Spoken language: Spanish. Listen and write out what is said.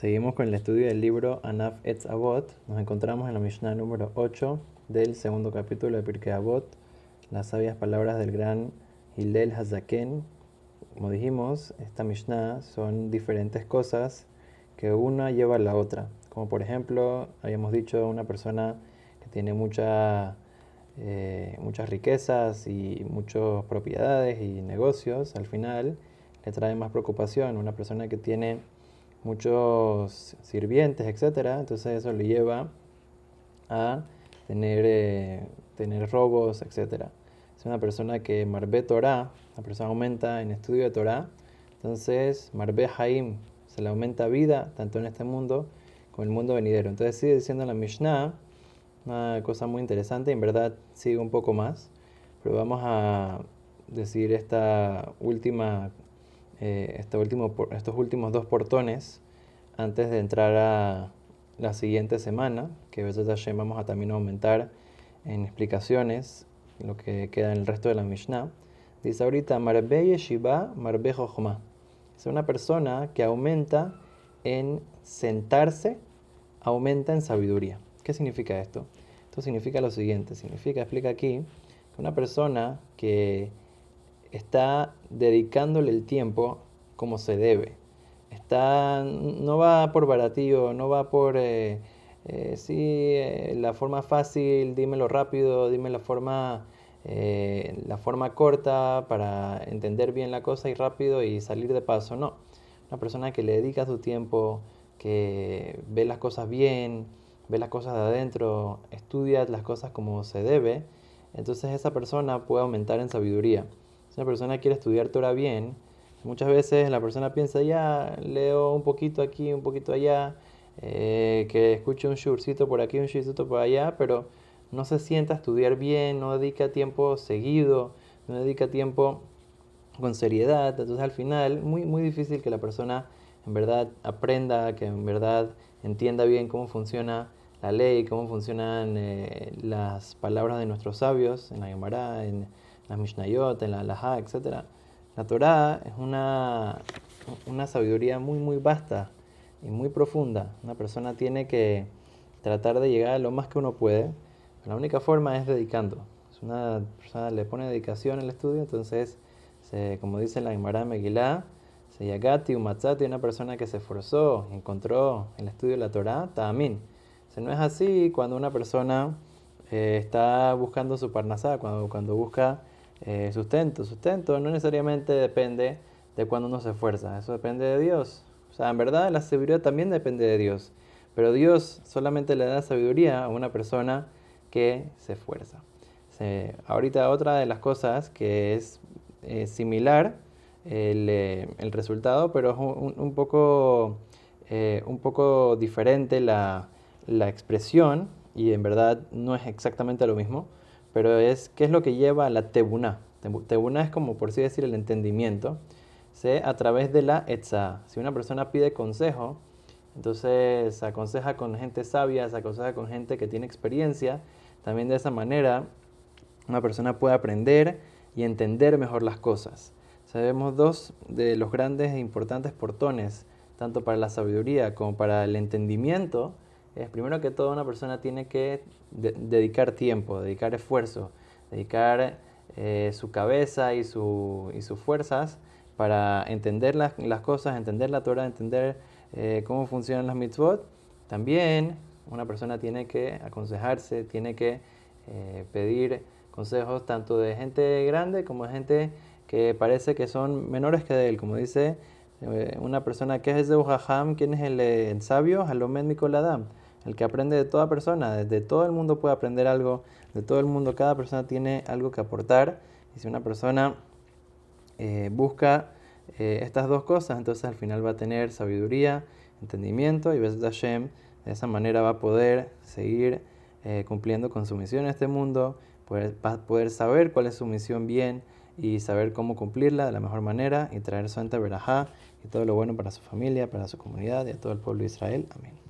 Seguimos con el estudio del libro Anaf Etz Avot. Nos encontramos en la Mishnah número 8 del segundo capítulo de Pirkei Avot, las sabias palabras del gran Hillel Hazaken. Como dijimos, esta Mishnah son diferentes cosas que una lleva a la otra. Como por ejemplo, habíamos dicho una persona que tiene mucha, eh, muchas riquezas y muchas propiedades y negocios, al final le trae más preocupación. Una persona que tiene muchos sirvientes, etcétera, entonces eso le lleva a tener, eh, tener robos, etcétera. Es una persona que marbe Torah, la persona aumenta en estudio de Torah, entonces marbe Haim, se le aumenta vida tanto en este mundo como en el mundo venidero. Entonces sigue diciendo la Mishnah una cosa muy interesante, en verdad sigue un poco más, pero vamos a decir esta última eh, este último, estos últimos dos portones antes de entrar a la siguiente semana, que Hashem vamos a también aumentar en explicaciones lo que queda en el resto de la Mishnah. Dice ahorita, Marbe Yeshiva, Marbe Es una persona que aumenta en sentarse, aumenta en sabiduría. ¿Qué significa esto? Esto significa lo siguiente, significa, explica aquí, que una persona que está dedicándole el tiempo como se debe. Está, no va por baratillo, no va por, eh, eh, sí, eh, la forma fácil, dímelo rápido, dime la forma, la forma corta para entender bien la cosa y rápido y salir de paso. No, una persona que le dedica su tiempo, que ve las cosas bien, ve las cosas de adentro, estudia las cosas como se debe, entonces esa persona puede aumentar en sabiduría. Una persona quiere estudiar Torah bien, muchas veces la persona piensa, ya, leo un poquito aquí, un poquito allá, eh, que escuche un shurcito por aquí, un shurcito por allá, pero no se sienta a estudiar bien, no dedica tiempo seguido, no dedica tiempo con seriedad. Entonces al final, muy, muy difícil que la persona en verdad aprenda, que en verdad entienda bien cómo funciona la ley, cómo funcionan eh, las palabras de nuestros sabios en la Gemara, en las Mishnayot, en la Halajá, etc. La Torah es una, una sabiduría muy, muy vasta y muy profunda. Una persona tiene que tratar de llegar a lo más que uno puede. La única forma es dedicando. Es una persona le pone dedicación al estudio, entonces, como dice la Gemara Megillah, se yagati umatzati, una persona que se esforzó, encontró el estudio de la Torah, también. Si no es así cuando una persona eh, está buscando su parnasá, cuando, cuando busca eh, sustento. Sustento no necesariamente depende de cuando uno se esfuerza, eso depende de Dios. O sea, en verdad la sabiduría también depende de Dios, pero Dios solamente le da sabiduría a una persona que se esfuerza. ahorita otra de las cosas que es eh, similar el, eh, el, resultado, pero es un, poco, un poco diferente la, la expresión y en verdad no es exactamente lo mismo pero es qué es lo que lleva a la tebuná. Tebuná es como por así decir el entendimiento, ¿sí? a través de la etza. Si una persona pide consejo, entonces se aconseja con gente sabia, se aconseja con gente que tiene experiencia. También de esa manera una persona puede aprender y entender mejor las cosas. Sabemos dos de los grandes e importantes portones, tanto para la sabiduría como para el entendimiento, es primero que todo una persona tiene que dedicar tiempo, dedicar esfuerzo, dedicar eh, su cabeza y, su, y, sus fuerzas para entender las, las, cosas, entender la Torah, entender eh, cómo funcionan las mitzvot. También una persona tiene que aconsejarse, tiene que eh, pedir consejos tanto de gente grande como de gente que parece que son menores que de él, como dice una persona que es de Ujaham, ¿quién es el, el sabio? Halomed Mikoladam el que aprende de toda persona, de todo el mundo puede aprender algo, de todo el mundo, cada persona tiene algo que aportar. Y si una persona eh, busca eh, estas dos cosas, entonces al final va a tener sabiduría, entendimiento y Besed Hashem, de esa manera va a poder seguir eh, cumpliendo con su misión en este mundo, poder, va a poder saber cuál es su misión bien y saber cómo cumplirla de la mejor manera y traer Santa Berajá y todo lo bueno para su familia, para su comunidad y a todo el pueblo de Israel. Amén.